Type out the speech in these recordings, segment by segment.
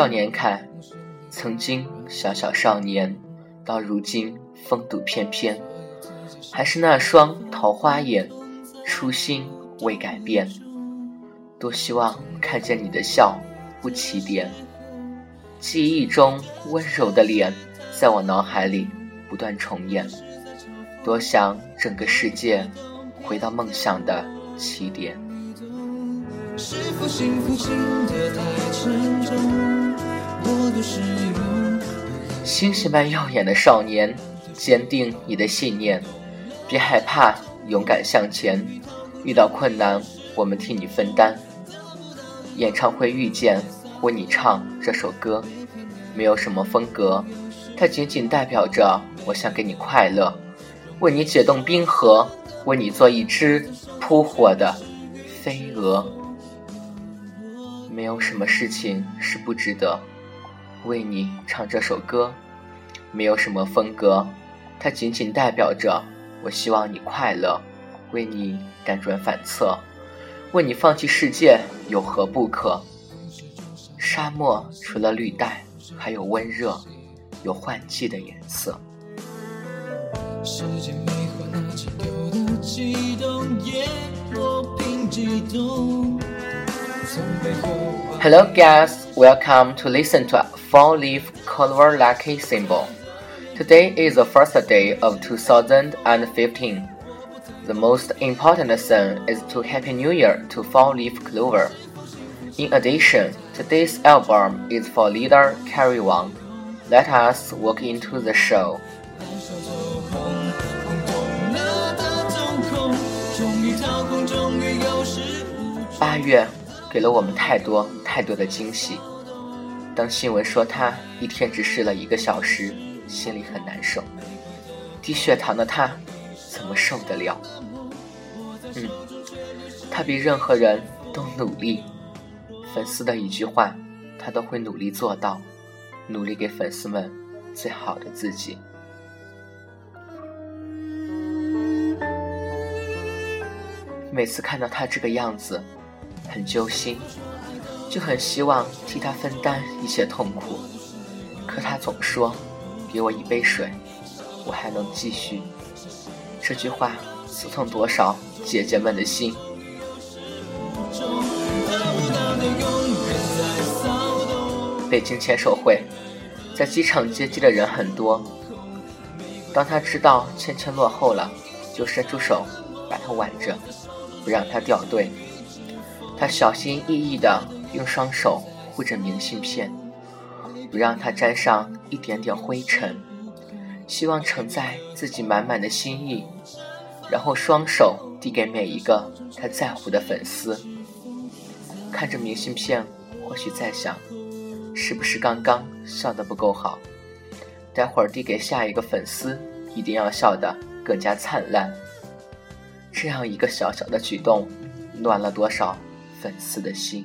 少年凯，曾经小小少年，到如今风度翩翩，还是那双桃花眼，初心未改变。多希望看见你的笑不起点，记忆中温柔的脸，在我脑海里不断重演。多想整个世界回到梦想的起点。星星般耀眼的少年，坚定你的信念，别害怕，勇敢向前。遇到困难，我们替你分担。演唱会遇见，为你唱这首歌，没有什么风格，它仅仅代表着我想给你快乐，为你解冻冰河，为你做一只扑火的飞蛾。没有什么事情是不值得为你唱这首歌，没有什么风格，它仅仅代表着我希望你快乐，为你辗转反侧，为你放弃世界有何不可？沙漠除了绿带，还有温热，有换季的颜色。Hello guys, welcome to listen to a Four Leaf Clover Lucky Symbol. Today is the first day of 2015. The most important thing is to Happy New Year to Four Leaf Clover. In addition, today's album is for leader Carrie Wang. Let us walk into the show. 八月给了我们太多太多的惊喜。当新闻说他一天只睡了一个小时，心里很难受。低血糖的他怎么受得了？嗯，他比任何人都努力。粉丝的一句话，他都会努力做到，努力给粉丝们最好的自己。每次看到他这个样子。很揪心，就很希望替他分担一些痛苦，可他总说：“给我一杯水，我还能继续。”这句话刺痛多少姐姐们的心。北京签售会，在机场接机的人很多。当他知道芊芊落后了，就伸出手把她挽着，不让她掉队。他小心翼翼地用双手护着明信片，不让它沾上一点点灰尘，希望承载自己满满的心意，然后双手递给每一个他在乎的粉丝。看着明信片，或许在想，是不是刚刚笑得不够好？待会儿递给下一个粉丝，一定要笑得更加灿烂。这样一个小小的举动，暖了多少？粉丝的心。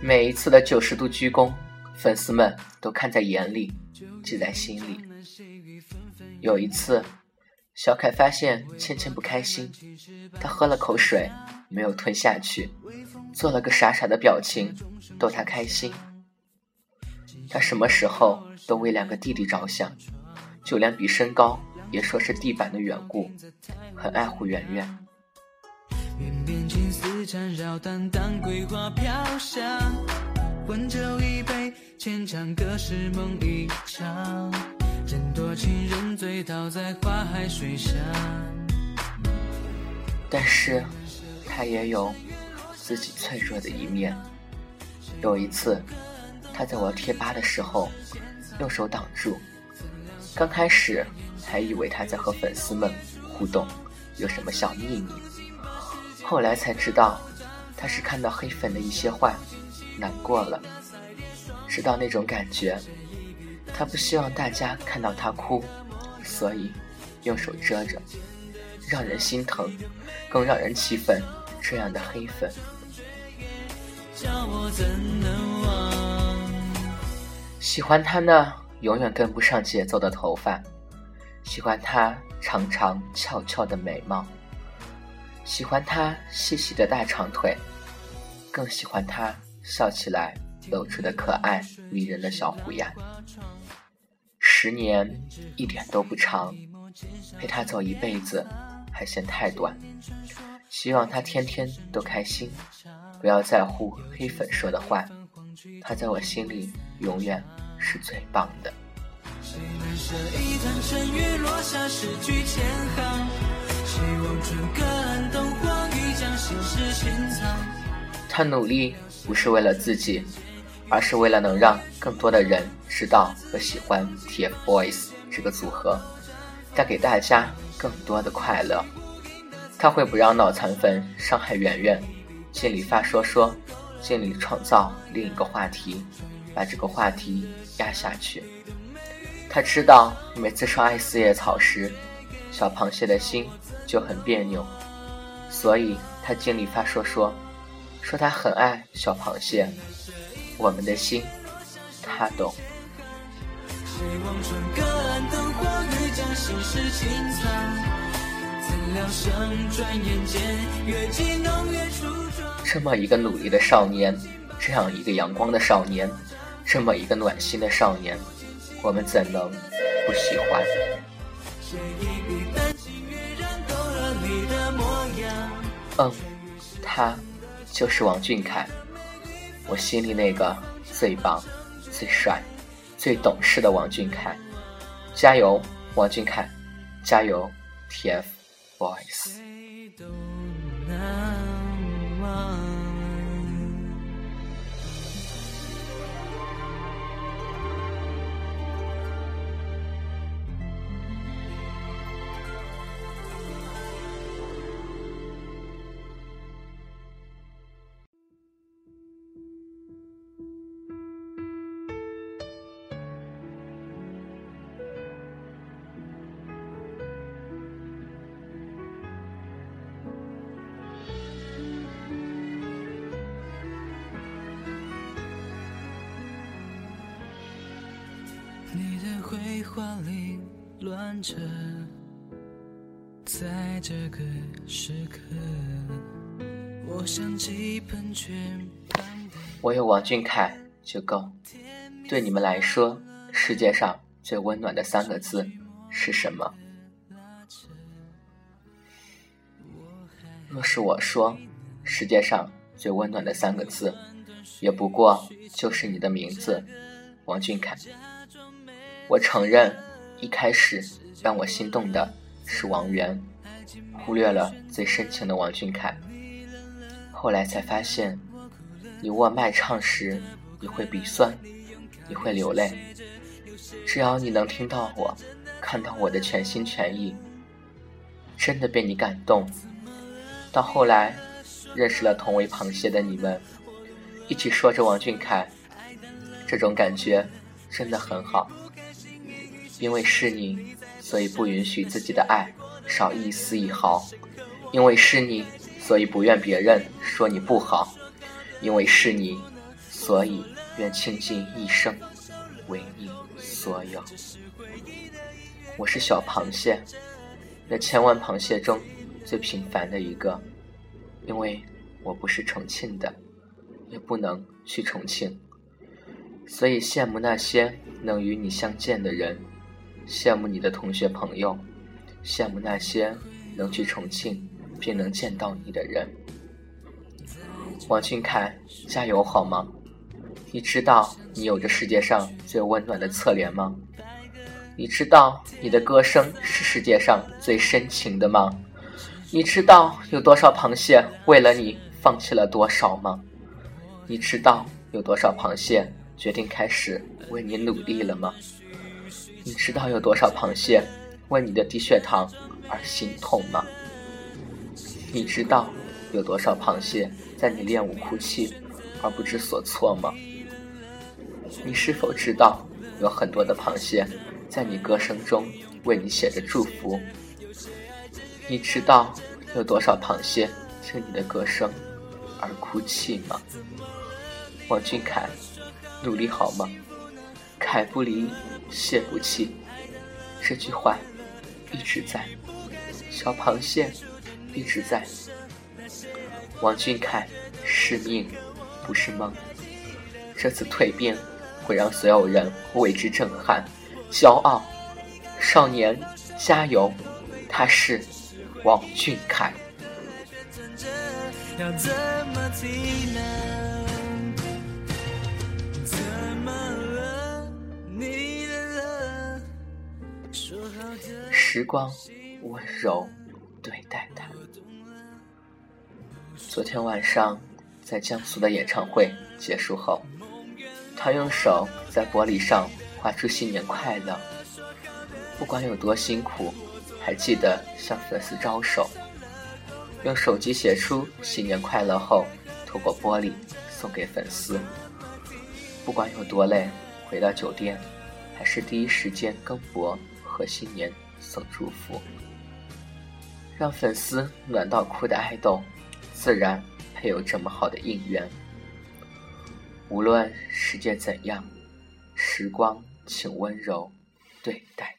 每一次的九十度鞠躬，粉丝们都看在眼里。记在心里。有一次，小凯发现芊芊不开心，他喝了口水，没有吞下去，做了个傻傻的表情，逗她开心。他什么时候都为两个弟弟着想，就连比身高也说是地板的缘故，很爱护圆圆。一杯，牵肠歌是梦场，人多情人醉倒在花海水上。但是，他也有自己脆弱的一面。有一次，他在我贴吧的时候，用手挡住。刚开始还以为他在和粉丝们互动，有什么小秘密。后来才知道，他是看到黑粉的一些话。难过了，知道那种感觉。他不希望大家看到他哭，所以用手遮着，让人心疼，更让人气愤。这样的黑粉，喜欢他那永远跟不上节奏的头发，喜欢他长长翘翘的眉毛，喜欢他细细的大长腿，更喜欢他笑起来露出的可爱迷人的小虎牙。十年一点都不长，陪他走一辈子还嫌太短。希望他天天都开心，不要在乎黑粉说的话。他在我心里永远是最棒的。他努力不是为了自己，而是为了能让更多的人知道和喜欢 TFBOYS 这个组合，带给大家更多的快乐。他会不让脑残粉伤害圆圆，尽力发说说，尽力创造另一个话题，把这个话题压下去。他知道每次刷爱四叶草时，小螃蟹的心就很别扭，所以他尽力发说说，说他很爱小螃蟹，我们的心，他懂。这么一个努力的少年，这样一个阳光的少年，这么一个暖心的少年，我们怎能不喜欢？嗯，他就是王俊凯，我心里那个最棒、最帅、最懂事的王俊凯。加油，王俊凯！加油，TFBOYS，TF！voice. 里乱着，在这个时刻，我想起喷泉我有王俊凯就够。对你们来说，世界上最温暖的三个字是什么？若是我说，世界上最温暖的三个字，也不过就是你的名字，王俊凯。我承认，一开始让我心动的是王源，忽略了最深情的王俊凯。后来才发现，你握麦唱时，你会鼻酸，你会流泪。只要你能听到我，看到我的全心全意，真的被你感动。到后来，认识了同为螃蟹的你们，一起说着王俊凯，这种感觉真的很好。因为是你，所以不允许自己的爱少一丝一毫；因为是你，所以不愿别人说你不好；因为是你，所以愿倾尽一生为你所有。我是小螃蟹，那千万螃蟹中最平凡的一个，因为我不是重庆的，也不能去重庆，所以羡慕那些能与你相见的人。羡慕你的同学朋友，羡慕那些能去重庆并能见到你的人。王俊凯，加油好吗？你知道你有着世界上最温暖的侧脸吗？你知道你的歌声是世界上最深情的吗？你知道有多少螃蟹为了你放弃了多少吗？你知道有多少螃蟹决定开始为你努力了吗？你知道有多少螃蟹为你的低血糖而心痛吗？你知道有多少螃蟹在你练舞哭泣而不知所措吗？你是否知道有很多的螃蟹在你歌声中为你写着祝福。你知道有多少螃蟹听你的歌声而哭泣吗？王俊凯，努力好吗？凯不离，蟹不弃，这句话一直在。小螃蟹一直在。王俊凯，是命，不是梦。这次蜕变会让所有人为之震撼、骄傲。少年，加油！他是王俊凯。时光温柔对待他。昨天晚上，在江苏的演唱会结束后，他用手在玻璃上画出“新年快乐”。不管有多辛苦，还记得向粉丝招手。用手机写出“新年快乐”后，透过玻璃送给粉丝。不管有多累，回到酒店，还是第一时间更博和新年送祝福，让粉丝暖到哭的爱豆，自然配有这么好的应援。无论世界怎样，时光请温柔对待。